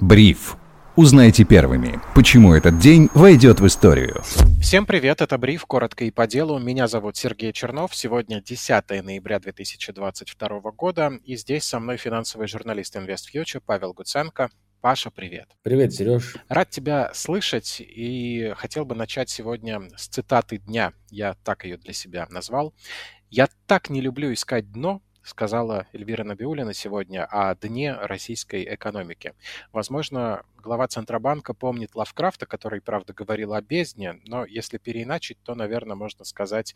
Бриф. Узнайте первыми, почему этот день войдет в историю. Всем привет, это Бриф, коротко и по делу. Меня зовут Сергей Чернов. Сегодня 10 ноября 2022 года, и здесь со мной финансовый журналист InvestFuture Павел Гуценко. Паша, привет. Привет, Сереж. Рад тебя слышать и хотел бы начать сегодня с цитаты дня. Я так ее для себя назвал. «Я так не люблю искать дно, сказала Эльвира Набиулина сегодня о дне российской экономики. Возможно, глава Центробанка помнит Лавкрафта, который, правда, говорил о бездне, но если переиначить, то, наверное, можно сказать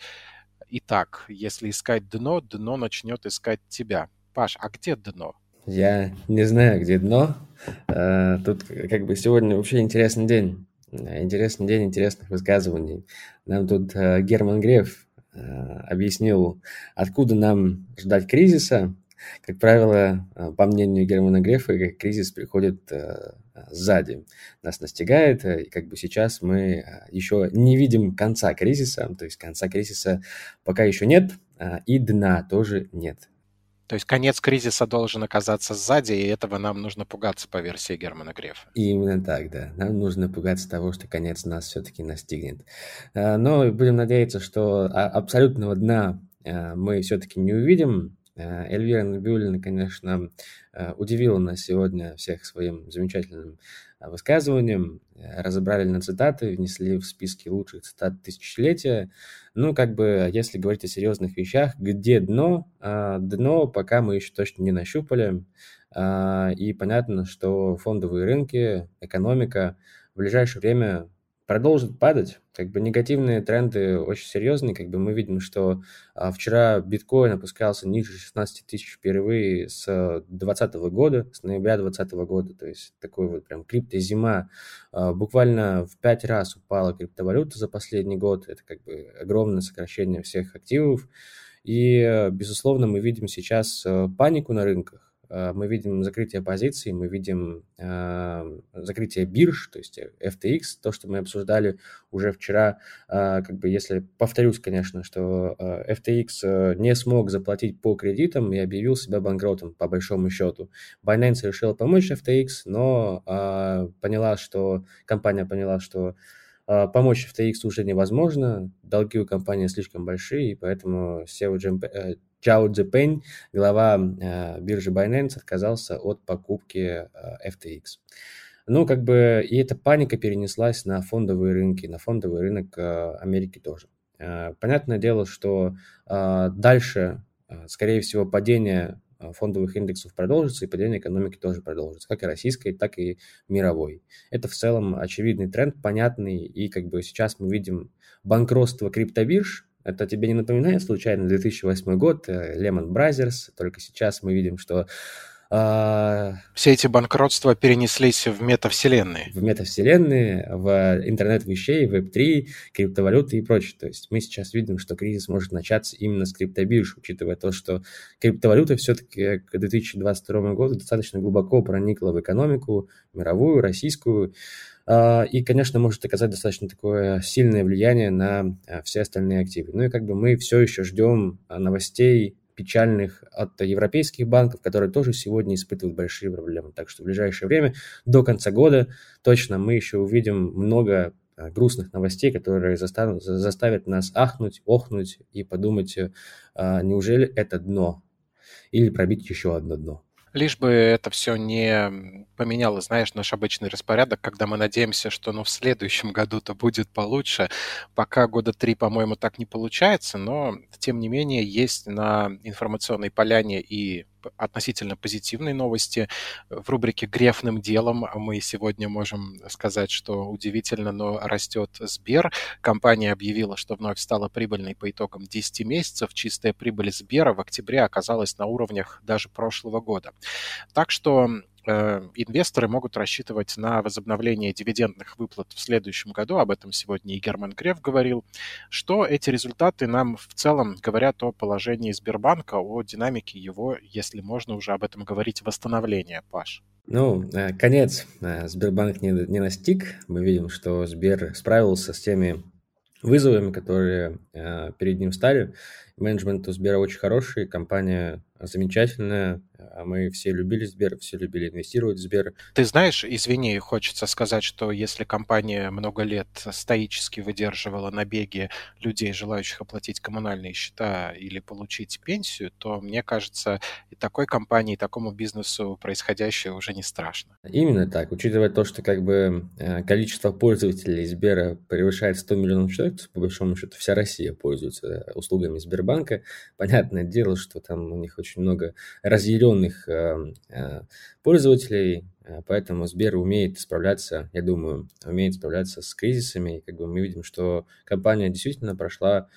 и так. Если искать дно, дно начнет искать тебя. Паш, а где дно? Я не знаю, где дно. Э, тут как бы сегодня вообще интересный день. Интересный день интересных высказываний. Нам тут э, Герман Греф Э, объяснил, откуда нам ждать кризиса. Как правило, э, по мнению Германа Грефа, кризис приходит э, сзади, нас настигает, и как бы сейчас мы еще не видим конца кризиса, то есть конца кризиса пока еще нет, и дна тоже нет. То есть конец кризиса должен оказаться сзади, и этого нам нужно пугаться по версии Германа Грефа. Именно так, да. Нам нужно пугаться того, что конец нас все-таки настигнет. А, но будем надеяться, что абсолютного дна а, мы все-таки не увидим. А, Эльвира Набиулина, конечно, удивила нас сегодня всех своим замечательным высказыванием, разобрали на цитаты, внесли в списки лучших цитат тысячелетия. Ну, как бы, если говорить о серьезных вещах, где дно? А, дно пока мы еще точно не нащупали. А, и понятно, что фондовые рынки, экономика в ближайшее время продолжит падать. Как бы негативные тренды очень серьезные. Как бы мы видим, что а, вчера биткоин опускался ниже 16 тысяч впервые с 2020 года, с ноября 2020 года. То есть такой вот прям криптозима. А, буквально в 5 раз упала криптовалюта за последний год. Это как бы огромное сокращение всех активов. И, безусловно, мы видим сейчас а, панику на рынках Э, мы видим закрытие позиций, мы видим э, закрытие бирж, то есть FTX, то, что мы обсуждали уже вчера, э, как бы если повторюсь, конечно, что FTX не смог заплатить по кредитам и объявил себя банкротом, по большому счету. Binance решила помочь FTX, но поняла, что компания поняла, что помочь FTX уже невозможно, долги у компании слишком большие, и поэтому SEO Чао Цзепэнь, глава э, биржи Binance, отказался от покупки э, FTX. Ну, как бы, и эта паника перенеслась на фондовые рынки, на фондовый рынок э, Америки тоже. Э, понятное дело, что э, дальше, э, скорее всего, падение э, фондовых индексов продолжится, и падение экономики тоже продолжится, как и российской, так и мировой. Это в целом очевидный тренд, понятный, и как бы сейчас мы видим банкротство криптобирж, это тебе не напоминает случайно 2008 год, э, Lehman Brothers, только сейчас мы видим, что а, все эти банкротства перенеслись в метавселенные. В метавселенные, в интернет вещей, веб-3, криптовалюты и прочее. То есть мы сейчас видим, что кризис может начаться именно с криптобирж, учитывая то, что криптовалюта все-таки к 2022 году достаточно глубоко проникла в экономику мировую, российскую. А, и, конечно, может оказать достаточно такое сильное влияние на а, все остальные активы. Ну и как бы мы все еще ждем а, новостей печальных от европейских банков, которые тоже сегодня испытывают большие проблемы. Так что в ближайшее время, до конца года, точно мы еще увидим много грустных новостей, которые заставят, заставят нас ахнуть, охнуть и подумать, неужели это дно? Или пробить еще одно дно. Лишь бы это все не поменяло, знаешь, наш обычный распорядок, когда мы надеемся, что ну, в следующем году-то будет получше. Пока года три, по-моему, так не получается, но тем не менее есть на информационной поляне и относительно позитивной новости. В рубрике «Грефным делом» мы сегодня можем сказать, что удивительно, но растет Сбер. Компания объявила, что вновь стала прибыльной по итогам 10 месяцев. Чистая прибыль Сбера в октябре оказалась на уровнях даже прошлого года. Так что инвесторы могут рассчитывать на возобновление дивидендных выплат в следующем году, об этом сегодня и Герман Греф говорил, что эти результаты нам в целом говорят о положении Сбербанка, о динамике его, если можно уже об этом говорить, восстановления, Паш. Ну, э, конец э, Сбербанк не, не настиг. Мы видим, что Сбер справился с теми вызовами, которые э, перед ним стали. Менеджмент у Сбера очень хороший, компания замечательная. А мы все любили Сбер, все любили инвестировать в Сбер. Ты знаешь, извини, хочется сказать, что если компания много лет стоически выдерживала набеги людей, желающих оплатить коммунальные счета или получить пенсию, то, мне кажется, и такой компании, и такому бизнесу происходящее уже не страшно. Именно так. Учитывая то, что как бы э, количество пользователей Сбера превышает 100 миллионов человек, по большому счету вся Россия пользуется услугами Сбербанка. Понятное дело, что там у них очень много разъяренных э, э, пользователей, э, поэтому Сбер умеет справляться, я думаю, умеет справляться с кризисами. И как бы мы видим, что компания действительно прошла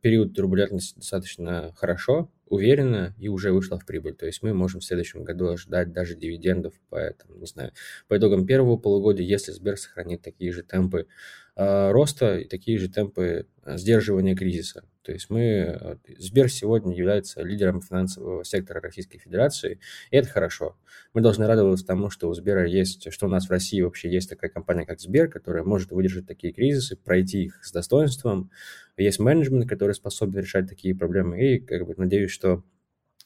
период турбулентности достаточно хорошо, уверенно и уже вышла в прибыль. То есть мы можем в следующем году ожидать даже дивидендов, поэтому, не знаю, по итогам первого полугодия, если Сбер сохранит такие же темпы э, роста и такие же темпы сдерживания кризиса, то есть мы, Сбер сегодня является лидером финансового сектора Российской Федерации, и это хорошо. Мы должны радоваться тому, что у Сбера есть, что у нас в России вообще есть такая компания, как Сбер, которая может выдержать такие кризисы, пройти их с достоинством. Есть менеджмент, который способен решать такие проблемы, и как бы надеюсь, что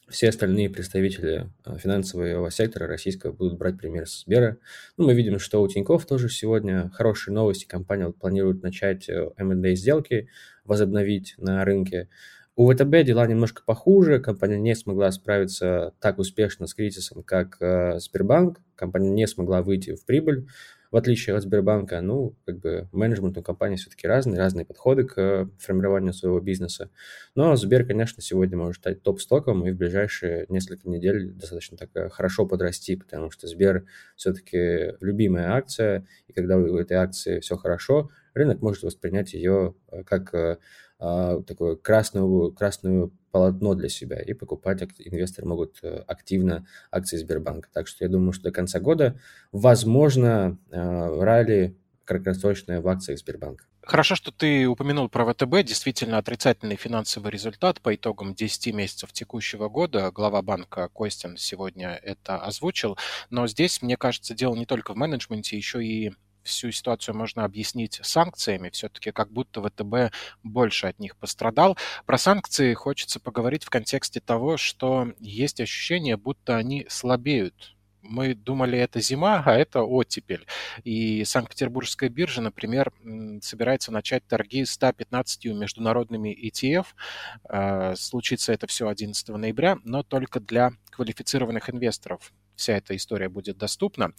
все остальные представители а, финансового сектора российского будут брать пример с Сбера. Ну, мы видим, что у Тинькофф тоже сегодня хорошие новости. Компания планирует начать M&A э, сделки, возобновить на рынке. У ВТБ дела немножко похуже. Компания не смогла справиться так успешно с кризисом, как э, Сбербанк. Компания не смогла выйти в прибыль в отличие от Сбербанка, ну, как бы менеджмент у компании все-таки разные, разные подходы к э, формированию своего бизнеса. Но Сбер, конечно, сегодня может стать топ-стоком и в ближайшие несколько недель достаточно так э, хорошо подрасти, потому что Сбер все-таки любимая акция, и когда у этой акции все хорошо, рынок может воспринять ее э, как такое красную, красную полотно для себя и покупать инвесторы могут э, активно акции Сбербанка. Так что я думаю, что до конца года возможно э, ралли краткосрочное в акциях Сбербанка. Хорошо, что ты упомянул про ВТБ. Действительно, отрицательный финансовый результат по итогам 10 месяцев текущего года. Глава банка Костин сегодня это озвучил. Но здесь, мне кажется, дело не только в менеджменте, еще и всю ситуацию можно объяснить санкциями. Все-таки как будто ВТБ больше от них пострадал. Про санкции хочется поговорить в контексте того, что есть ощущение, будто они слабеют мы думали, это зима, а это оттепель. И Санкт-Петербургская биржа, например, собирается начать торги 115 международными ETF. А, случится это все 11 ноября, но только для квалифицированных инвесторов вся эта история будет доступна.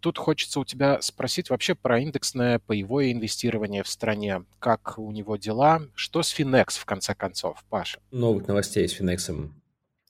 Тут хочется у тебя спросить вообще про индексное паевое инвестирование в стране. Как у него дела? Что с Финекс, в конце концов, Паша? Новых новостей с Финексом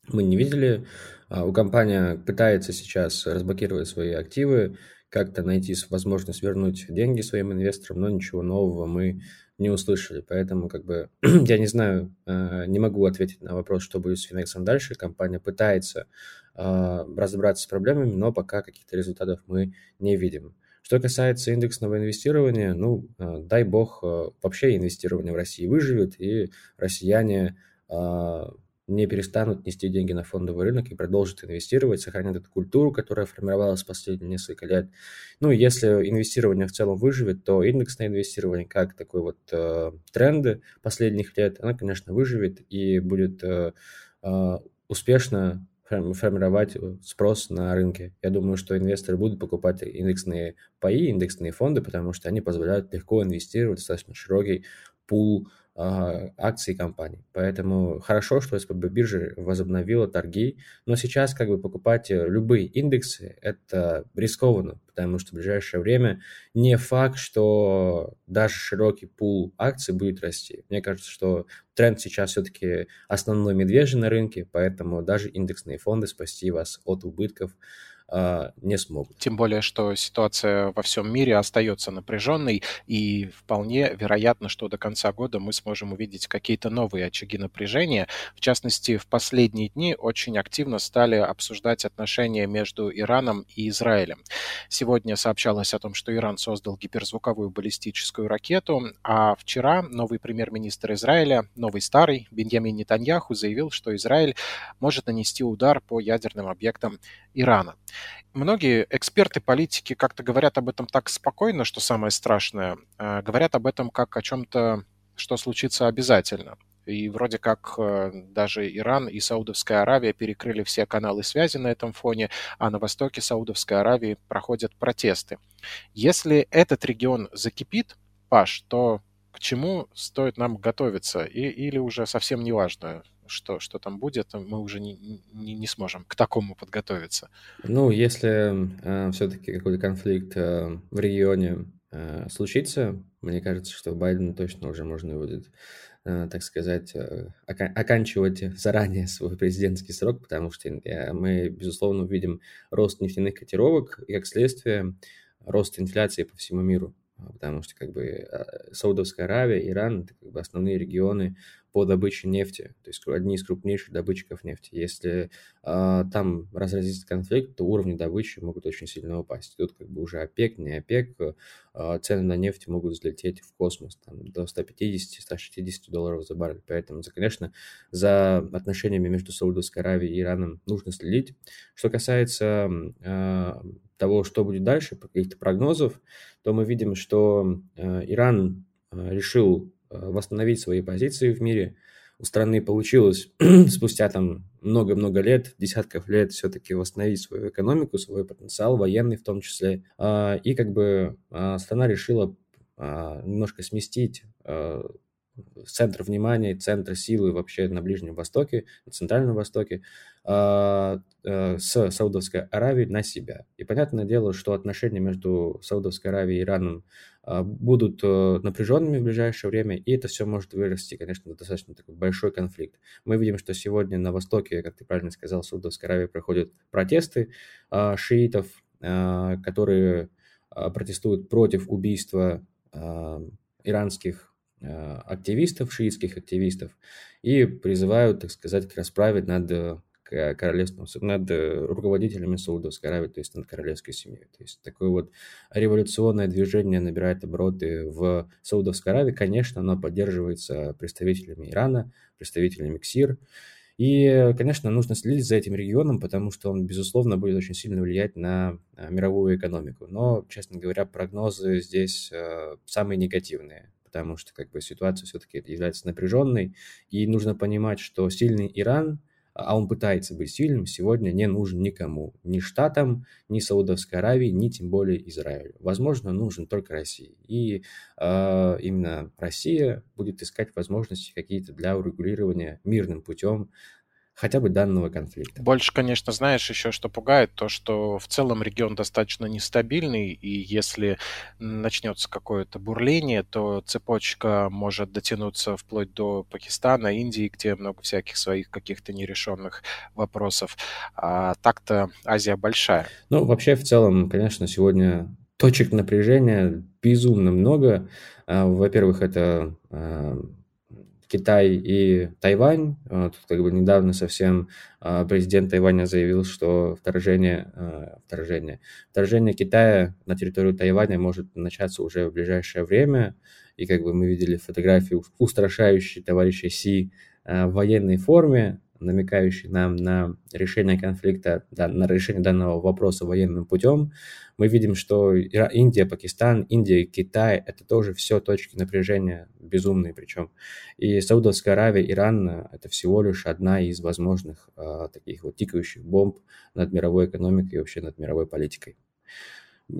мы не видели. А, у компании пытается сейчас разблокировать свои активы, как-то найти возможность вернуть деньги своим инвесторам, но ничего нового мы не услышали. Поэтому, как бы, я не знаю, а, не могу ответить на вопрос, что будет с Финексом дальше. Компания пытается а, разобраться с проблемами, но пока каких-то результатов мы не видим. Что касается индексного инвестирования, ну, дай бог, вообще инвестирование в России выживет, и россияне не перестанут нести деньги на фондовый рынок и продолжат инвестировать, сохранят эту культуру, которая формировалась последние несколько лет. Ну, если инвестирование в целом выживет, то индексное инвестирование, как такой вот э, тренд последних лет, оно, конечно, выживет и будет э, э, успешно формировать спрос на рынке. Я думаю, что инвесторы будут покупать индексные паи, индексные фонды, потому что они позволяют легко инвестировать в достаточно широкий пул акций компаний. Поэтому хорошо, что СПБ биржа возобновила торги, но сейчас как бы покупать э, любые индексы это рискованно, потому что в ближайшее время не факт, что даже широкий пул акций будет расти. Мне кажется, что тренд сейчас все-таки основной медвежий на рынке, поэтому даже индексные фонды спасти вас от убытков а, не смогут. Тем более, что ситуация во всем мире остается напряженной, и вполне вероятно, что до конца года мы сможем увидеть какие-то новые очаги напряжения. В частности, в последние дни очень активно стали обсуждать отношения между Ираном и Израилем. Сегодня сообщалось о том, что Иран создал гиперзвуковую баллистическую ракету, а вчера новый премьер-министр Израиля, новый старый, Беньямин Нетаньяху, заявил, что Израиль может нанести удар по ядерным объектам Ирана. Многие эксперты, политики как-то говорят об этом так спокойно, что самое страшное, э, говорят об этом как о чем-то, что случится обязательно. и вроде как э, даже Иран и Саудовская Аравия перекрыли все каналы связи на этом фоне, а на востоке Саудовской Аравии проходят протесты. Если этот регион закипит, Паш, то к чему стоит нам готовиться? И, или уже совсем не важно, что, что там будет, мы уже не, не, не сможем к такому подготовиться. Ну, если э, все-таки какой-то конфликт э, в регионе э, случится, мне кажется, что Байдену точно уже можно будет, э, так сказать, э, ока- оканчивать заранее свой президентский срок, потому что э, мы, безусловно, увидим рост нефтяных котировок и, как следствие, рост инфляции по всему миру потому что как бы э, Саудовская Аравия, Иран – это как бы основные регионы по добыче нефти, то есть одни из крупнейших добытчиков нефти. Если э, там разразится конфликт, то уровни добычи могут очень сильно упасть. Тут как бы уже ОПЕК, не ОПЕК, э, цены на нефть могут взлететь в космос там, до 150-160 долларов за баррель. Поэтому, конечно, за отношениями между Саудовской Аравией и Ираном нужно следить. Что касается э, того, что будет дальше, каких-то прогнозов, то мы видим, что э, Иран э, решил э, восстановить свои позиции в мире. У страны получилось спустя там много-много лет, десятков лет все-таки восстановить свою экономику, свой потенциал, военный в том числе. А, и как бы а, страна решила а, немножко сместить центр внимания, центр силы вообще на Ближнем Востоке, на Центральном Востоке, э, э, с Саудовской Аравией на себя. И понятное дело, что отношения между Саудовской Аравией и Ираном э, будут напряженными в ближайшее время, и это все может вырасти, конечно, в достаточно такой большой конфликт. Мы видим, что сегодня на Востоке, как ты правильно сказал, Саудовской Аравии проходят протесты шиитов, которые протестуют против убийства иранских Э, активистов, шиитских активистов, и призывают, так сказать, к расправе над э, королевством, над э, руководителями Саудовской Аравии, то есть над королевской семьей. То есть такое вот революционное движение набирает обороты в Саудовской Аравии. Конечно, оно поддерживается представителями Ирана, представителями КСИР. И, конечно, нужно следить за этим регионом, потому что он, безусловно, будет очень сильно влиять на мировую экономику. Но, честно говоря, прогнозы здесь самые негативные потому что как бы ситуация все-таки является напряженной, и нужно понимать, что сильный Иран, а он пытается быть сильным, сегодня не нужен никому, ни Штатам, ни Саудовской Аравии, ни тем более Израилю. Возможно, нужен только России. И э, именно Россия будет искать возможности какие-то для урегулирования мирным путем хотя бы данного конфликта. Больше, конечно, знаешь еще, что пугает, то, что в целом регион достаточно нестабильный, и если начнется какое-то бурление, то цепочка может дотянуться вплоть до Пакистана, Индии, где много всяких своих каких-то нерешенных вопросов. А так-то Азия большая. Ну, вообще, в целом, конечно, сегодня точек напряжения безумно много. А, во-первых, это а, Китай и Тайвань. Тут как бы недавно совсем а, президент Тайваня заявил, что вторжение, а, вторжение, вторжение Китая на территорию Тайваня может начаться уже в ближайшее время. И как бы мы видели фотографию устрашающей товарища Си в военной форме, намекающий нам на решение конфликта, да, на решение данного вопроса военным путем, мы видим, что Индия, Пакистан, Индия, Китай – это тоже все точки напряжения безумные причем. И Саудовская Аравия, Иран – это всего лишь одна из возможных э, таких вот тикающих бомб над мировой экономикой и вообще над мировой политикой.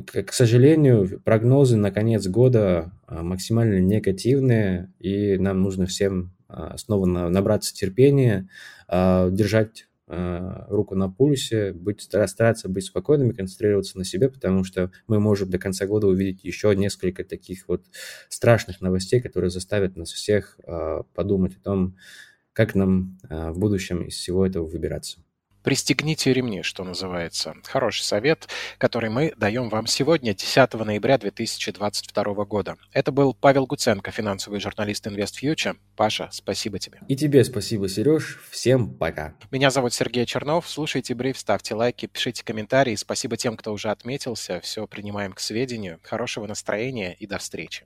К сожалению, прогнозы на конец года максимально негативные, и нам нужно всем снова набраться терпения, держать руку на пульсе, быть, стараться быть спокойными, концентрироваться на себе, потому что мы можем до конца года увидеть еще несколько таких вот страшных новостей, которые заставят нас всех подумать о том, как нам в будущем из всего этого выбираться. Пристегните ремни, что называется. Хороший совет, который мы даем вам сегодня, 10 ноября 2022 года. Это был Павел Гуценко, финансовый журналист InvestFuture. Паша, спасибо тебе. И тебе спасибо, Сереж. Всем пока. Меня зовут Сергей Чернов. Слушайте бриф, ставьте лайки, пишите комментарии. Спасибо тем, кто уже отметился. Все принимаем к сведению. Хорошего настроения и до встречи.